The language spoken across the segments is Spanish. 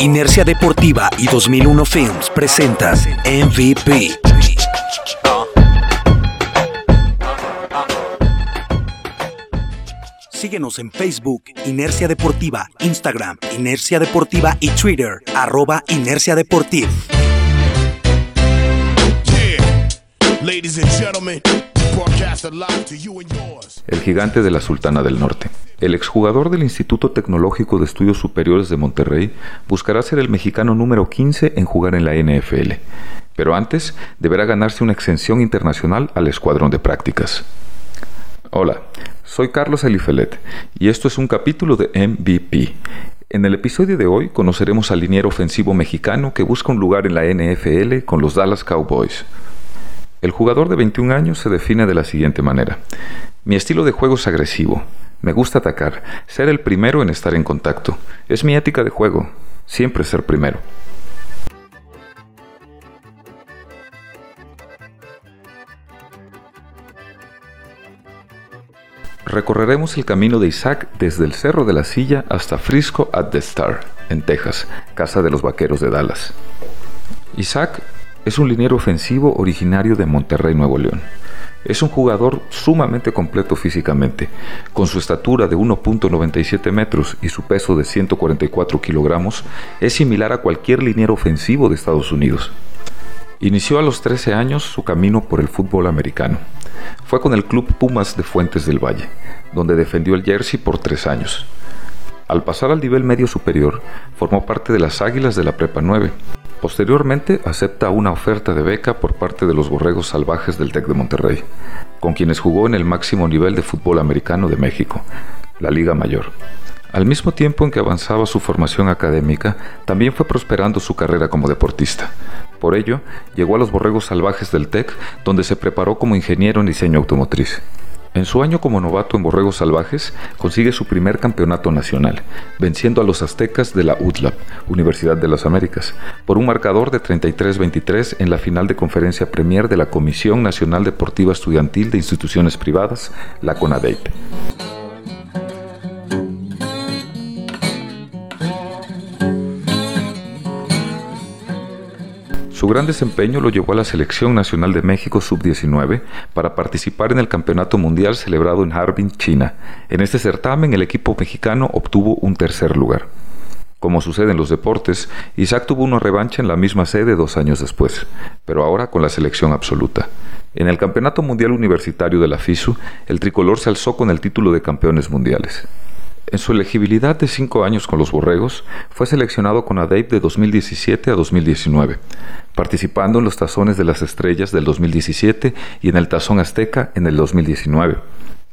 Inercia Deportiva y 2001 Films presentan MVP. Síguenos en Facebook, Inercia Deportiva, Instagram, Inercia Deportiva y Twitter, arroba Inercia Deportiva. El gigante de la Sultana del Norte. El exjugador del Instituto Tecnológico de Estudios Superiores de Monterrey buscará ser el mexicano número 15 en jugar en la NFL, pero antes deberá ganarse una exención internacional al escuadrón de prácticas. Hola, soy Carlos Elifelet y esto es un capítulo de MVP. En el episodio de hoy conoceremos al liniero ofensivo mexicano que busca un lugar en la NFL con los Dallas Cowboys. El jugador de 21 años se define de la siguiente manera. Mi estilo de juego es agresivo, me gusta atacar, ser el primero en estar en contacto. Es mi ética de juego, siempre ser primero. Recorreremos el camino de Isaac desde el Cerro de la Silla hasta Frisco at the Star, en Texas, casa de los vaqueros de Dallas. Isaac es un liniero ofensivo originario de Monterrey, Nuevo León. Es un jugador sumamente completo físicamente. Con su estatura de 1.97 metros y su peso de 144 kilogramos, es similar a cualquier liniero ofensivo de Estados Unidos. Inició a los 13 años su camino por el fútbol americano. Fue con el Club Pumas de Fuentes del Valle, donde defendió el jersey por tres años. Al pasar al nivel medio superior, formó parte de las Águilas de la Prepa 9, Posteriormente acepta una oferta de beca por parte de los Borregos Salvajes del TEC de Monterrey, con quienes jugó en el máximo nivel de fútbol americano de México, la Liga Mayor. Al mismo tiempo en que avanzaba su formación académica, también fue prosperando su carrera como deportista. Por ello, llegó a los Borregos Salvajes del TEC, donde se preparó como ingeniero en diseño automotriz. En su año como novato en Borregos Salvajes, consigue su primer campeonato nacional, venciendo a los aztecas de la UTLAP, Universidad de las Américas, por un marcador de 33-23 en la final de conferencia premier de la Comisión Nacional Deportiva Estudiantil de Instituciones Privadas, la CONADEIP. Su gran desempeño lo llevó a la Selección Nacional de México Sub-19 para participar en el Campeonato Mundial celebrado en Harbin, China. En este certamen el equipo mexicano obtuvo un tercer lugar. Como sucede en los deportes, Isaac tuvo una revancha en la misma sede dos años después, pero ahora con la selección absoluta. En el Campeonato Mundial Universitario de la FISU, el tricolor se alzó con el título de campeones mundiales. En su elegibilidad de cinco años con los Borregos, fue seleccionado con ADEIP de 2017 a 2019, participando en los Tazones de las Estrellas del 2017 y en el Tazón Azteca en el 2019.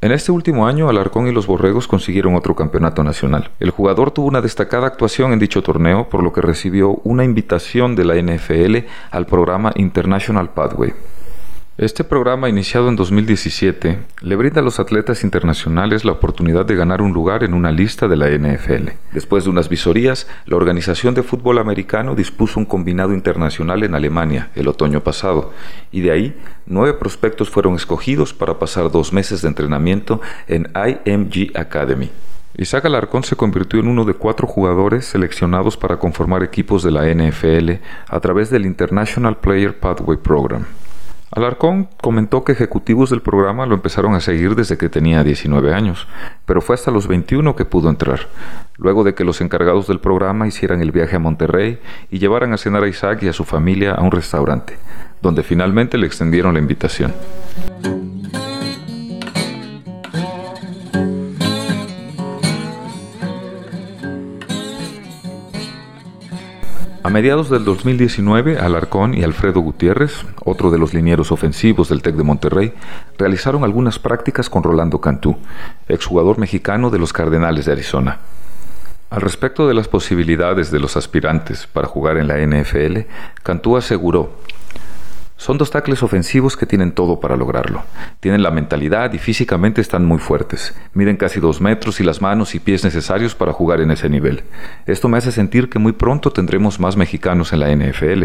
En este último año, Alarcón y los Borregos consiguieron otro campeonato nacional. El jugador tuvo una destacada actuación en dicho torneo, por lo que recibió una invitación de la NFL al programa International Pathway. Este programa, iniciado en 2017, le brinda a los atletas internacionales la oportunidad de ganar un lugar en una lista de la NFL. Después de unas visorías, la Organización de Fútbol Americano dispuso un combinado internacional en Alemania el otoño pasado, y de ahí nueve prospectos fueron escogidos para pasar dos meses de entrenamiento en IMG Academy. Isaac Alarcón se convirtió en uno de cuatro jugadores seleccionados para conformar equipos de la NFL a través del International Player Pathway Program. Alarcón comentó que ejecutivos del programa lo empezaron a seguir desde que tenía 19 años, pero fue hasta los 21 que pudo entrar, luego de que los encargados del programa hicieran el viaje a Monterrey y llevaran a cenar a Isaac y a su familia a un restaurante, donde finalmente le extendieron la invitación. A mediados del 2019, Alarcón y Alfredo Gutiérrez, otro de los linieros ofensivos del TEC de Monterrey, realizaron algunas prácticas con Rolando Cantú, exjugador mexicano de los Cardenales de Arizona. Al respecto de las posibilidades de los aspirantes para jugar en la NFL, Cantú aseguró, Son dos tackles ofensivos que tienen todo para lograrlo. Tienen la mentalidad y físicamente están muy fuertes. Miden casi dos metros y las manos y pies necesarios para jugar en ese nivel. Esto me hace sentir que muy pronto tendremos más mexicanos en la NFL.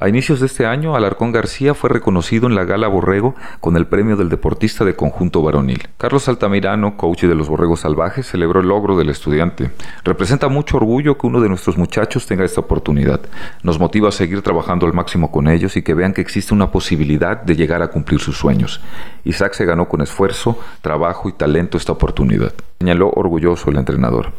A inicios de este año, Alarcón García fue reconocido en la Gala Borrego con el premio del deportista de conjunto varonil. Carlos Altamirano, coach de los Borregos Salvajes, celebró el logro del estudiante. Representa mucho orgullo que uno de nuestros muchachos tenga esta oportunidad. Nos motiva a seguir trabajando al máximo con ellos y que vean que existe una posibilidad de llegar a cumplir sus sueños. Isaac se ganó con esfuerzo, trabajo y talento esta oportunidad, señaló orgulloso el entrenador.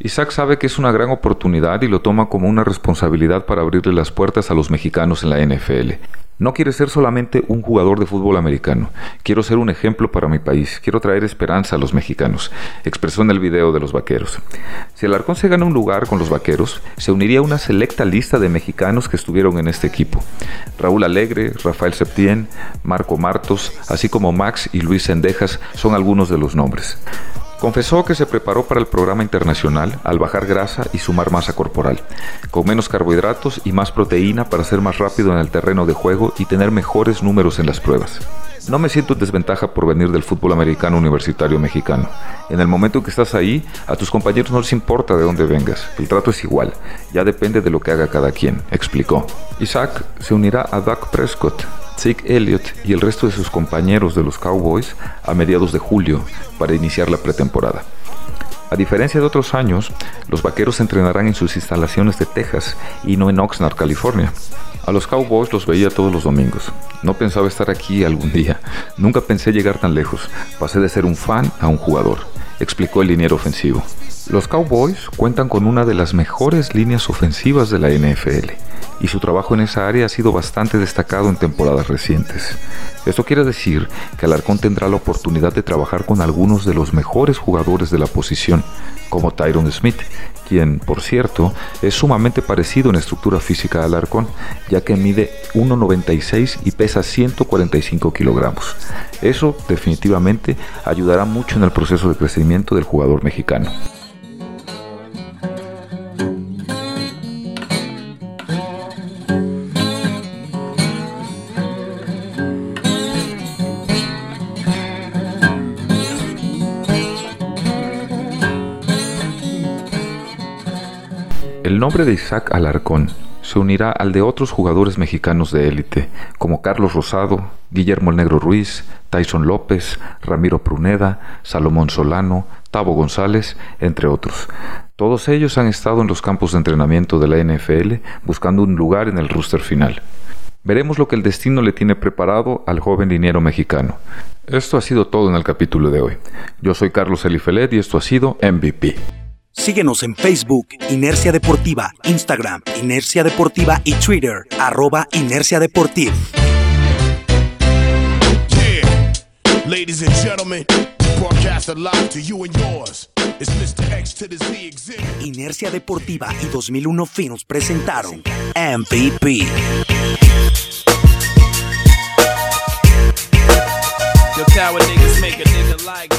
Isaac sabe que es una gran oportunidad y lo toma como una responsabilidad para abrirle las puertas a los mexicanos en la NFL. No quiere ser solamente un jugador de fútbol americano. Quiero ser un ejemplo para mi país. Quiero traer esperanza a los mexicanos, expresó en el video de los vaqueros. Si el Arcón se gana un lugar con los vaqueros, se uniría a una selecta lista de mexicanos que estuvieron en este equipo. Raúl Alegre, Rafael Septien, Marco Martos, así como Max y Luis Sendejas son algunos de los nombres. Confesó que se preparó para el programa internacional al bajar grasa y sumar masa corporal, con menos carbohidratos y más proteína para ser más rápido en el terreno de juego y tener mejores números en las pruebas. No me siento en desventaja por venir del fútbol americano universitario mexicano. En el momento en que estás ahí, a tus compañeros no les importa de dónde vengas. El trato es igual. Ya depende de lo que haga cada quien, explicó. Isaac se unirá a Doug Prescott, Zeke Elliott y el resto de sus compañeros de los Cowboys a mediados de julio para iniciar la pretemporada. A diferencia de otros años, los vaqueros entrenarán en sus instalaciones de Texas y no en Oxnard, California. A los Cowboys los veía todos los domingos. No pensaba estar aquí algún día. Nunca pensé llegar tan lejos. Pasé de ser un fan a un jugador, explicó el liniero ofensivo. Los Cowboys cuentan con una de las mejores líneas ofensivas de la NFL y su trabajo en esa área ha sido bastante destacado en temporadas recientes. Esto quiere decir que Alarcón tendrá la oportunidad de trabajar con algunos de los mejores jugadores de la posición, como Tyron Smith, quien, por cierto, es sumamente parecido en estructura física a Alarcón, ya que mide 1,96 y pesa 145 kilogramos. Eso definitivamente ayudará mucho en el proceso de crecimiento del jugador mexicano. El nombre de Isaac Alarcón se unirá al de otros jugadores mexicanos de élite, como Carlos Rosado, Guillermo el Negro Ruiz, Tyson López, Ramiro Pruneda, Salomón Solano, Tavo González, entre otros. Todos ellos han estado en los campos de entrenamiento de la NFL buscando un lugar en el rooster final. Veremos lo que el destino le tiene preparado al joven dinero mexicano. Esto ha sido todo en el capítulo de hoy. Yo soy Carlos Elifelet y esto ha sido MVP. Síguenos en Facebook, Inercia Deportiva, Instagram, Inercia Deportiva y Twitter, arroba Inercia Deportiva. Inercia Deportiva y 2001 Films presentaron MVP. Your coward niggas make a nigga like